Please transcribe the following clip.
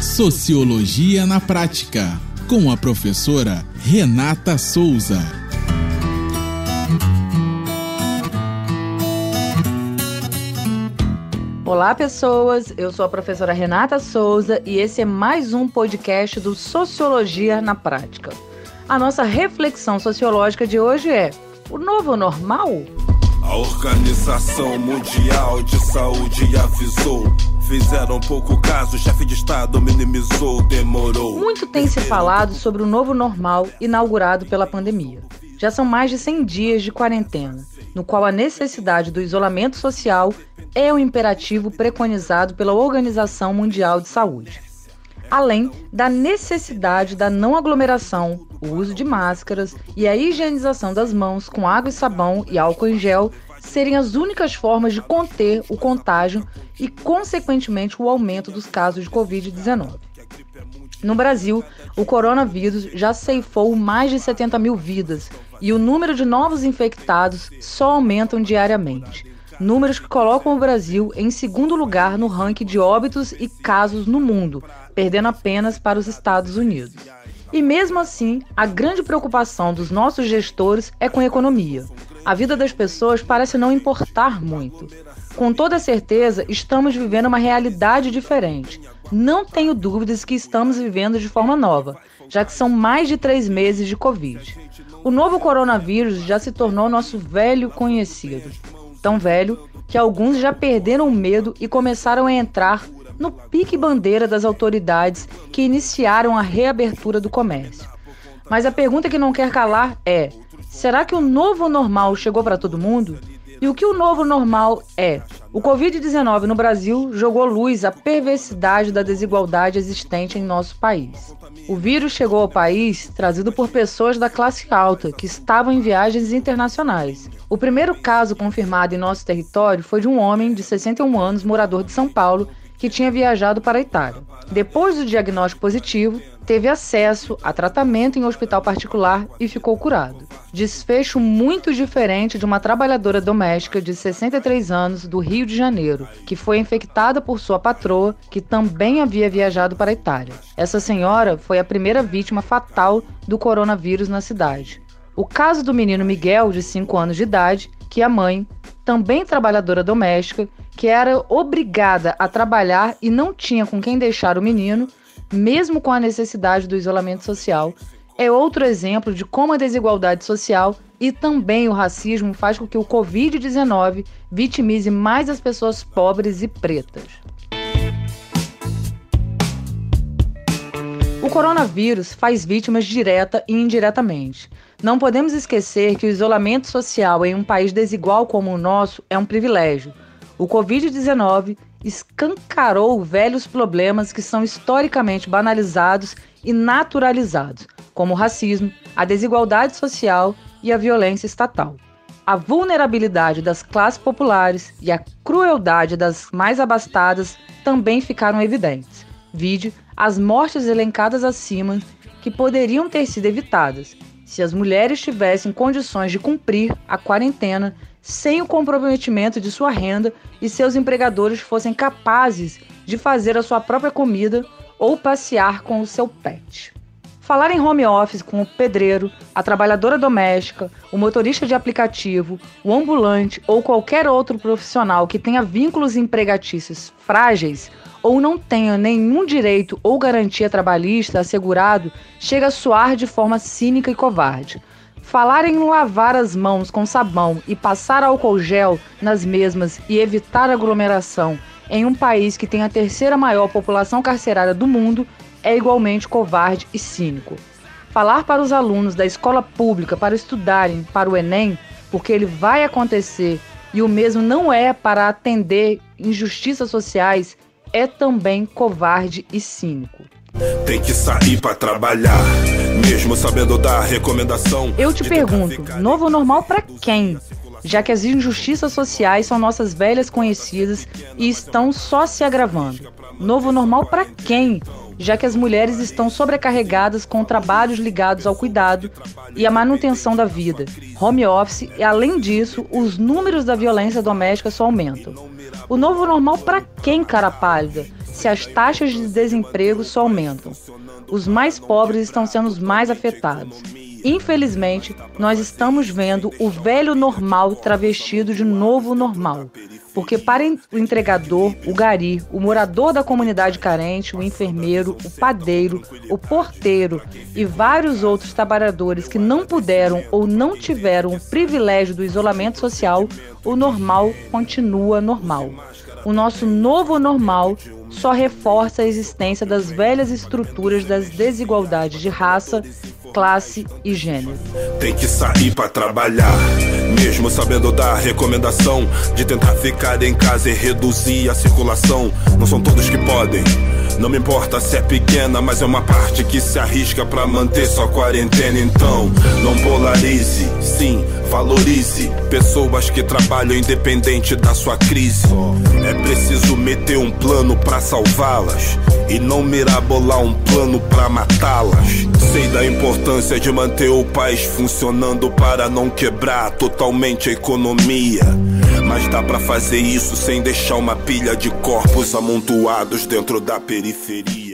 Sociologia na Prática, com a professora Renata Souza. Olá, pessoas. Eu sou a professora Renata Souza e esse é mais um podcast do Sociologia na Prática. A nossa reflexão sociológica de hoje é: o novo normal? A Organização Mundial de Saúde avisou. Fizeram pouco caso, chefe de Estado minimizou, demorou. Muito tem se falado sobre o novo normal inaugurado pela pandemia. Já são mais de 100 dias de quarentena, no qual a necessidade do isolamento social é o imperativo preconizado pela Organização Mundial de Saúde. Além da necessidade da não aglomeração, o uso de máscaras e a higienização das mãos com água e sabão e álcool em gel serem as únicas formas de conter o contágio e, consequentemente, o aumento dos casos de Covid-19. No Brasil, o coronavírus já ceifou mais de 70 mil vidas e o número de novos infectados só aumentam diariamente. Números que colocam o Brasil em segundo lugar no ranking de óbitos e casos no mundo, perdendo apenas para os Estados Unidos. E mesmo assim, a grande preocupação dos nossos gestores é com a economia. A vida das pessoas parece não importar muito. Com toda certeza, estamos vivendo uma realidade diferente. Não tenho dúvidas que estamos vivendo de forma nova, já que são mais de três meses de Covid. O novo coronavírus já se tornou nosso velho conhecido. Tão velho que alguns já perderam o medo e começaram a entrar no pique bandeira das autoridades que iniciaram a reabertura do comércio. Mas a pergunta que não quer calar é: será que o novo normal chegou para todo mundo? E o que o novo normal é? O Covid-19 no Brasil jogou luz à perversidade da desigualdade existente em nosso país. O vírus chegou ao país trazido por pessoas da classe alta que estavam em viagens internacionais. O primeiro caso confirmado em nosso território foi de um homem de 61 anos, morador de São Paulo, que tinha viajado para a Itália. Depois do diagnóstico positivo, teve acesso a tratamento em um hospital particular e ficou curado. Desfecho muito diferente de uma trabalhadora doméstica de 63 anos do Rio de Janeiro, que foi infectada por sua patroa, que também havia viajado para a Itália. Essa senhora foi a primeira vítima fatal do coronavírus na cidade. O caso do menino Miguel, de 5 anos de idade, que a mãe, também trabalhadora doméstica, que era obrigada a trabalhar e não tinha com quem deixar o menino, mesmo com a necessidade do isolamento social, é outro exemplo de como a desigualdade social e também o racismo faz com que o Covid-19 vitimize mais as pessoas pobres e pretas. O coronavírus faz vítimas direta e indiretamente. Não podemos esquecer que o isolamento social em um país desigual como o nosso é um privilégio. O Covid-19 escancarou velhos problemas que são historicamente banalizados e naturalizados, como o racismo, a desigualdade social e a violência estatal. A vulnerabilidade das classes populares e a crueldade das mais abastadas também ficaram evidentes. Vide as mortes elencadas acima que poderiam ter sido evitadas se as mulheres tivessem condições de cumprir a quarentena sem o comprometimento de sua renda e seus empregadores fossem capazes de fazer a sua própria comida ou passear com o seu pet. Falar em home office com o pedreiro, a trabalhadora doméstica, o motorista de aplicativo, o ambulante ou qualquer outro profissional que tenha vínculos empregatícios frágeis ou não tenha nenhum direito ou garantia trabalhista assegurado chega a soar de forma cínica e covarde. Falar em lavar as mãos com sabão e passar álcool gel nas mesmas e evitar aglomeração em um país que tem a terceira maior população carcerária do mundo é igualmente covarde e cínico. Falar para os alunos da escola pública para estudarem para o Enem, porque ele vai acontecer e o mesmo não é para atender injustiças sociais é também covarde e cínico. Tem que sair para trabalhar, mesmo sabendo dar recomendação. Eu te pergunto, novo normal para quem? Já que as injustiças sociais são nossas velhas conhecidas e estão só se agravando. Novo normal para quem? Já que as mulheres estão sobrecarregadas com trabalhos ligados ao cuidado e à manutenção da vida, home office e, além disso, os números da violência doméstica só aumentam. O novo normal para quem, cara pálida? se as taxas de desemprego só aumentam. Os mais pobres estão sendo os mais afetados. Infelizmente, nós estamos vendo o velho normal travestido de novo normal. Porque para o entregador, o gari, o morador da comunidade carente, o enfermeiro, o padeiro, o porteiro e vários outros trabalhadores que não puderam ou não tiveram o privilégio do isolamento social, o normal continua normal. O nosso novo normal só reforça a existência das velhas estruturas das desigualdades de raça, classe e gênero. Tem que sair para trabalhar, mesmo sabendo da recomendação de tentar ficar em casa e reduzir a circulação. Não são todos que podem. Não me importa se é pequena, mas é uma parte que se arrisca para manter sua quarentena. Então, não polarize, sim, valorize pessoas que trabalham independente da sua crise. É preciso meter um plano para salvá-las e não mirabolar um plano para matá-las. Sei da importância de manter o país funcionando para não quebrar totalmente a economia. Mas dá para fazer isso sem deixar uma pilha de corpos amontoados dentro da periferia.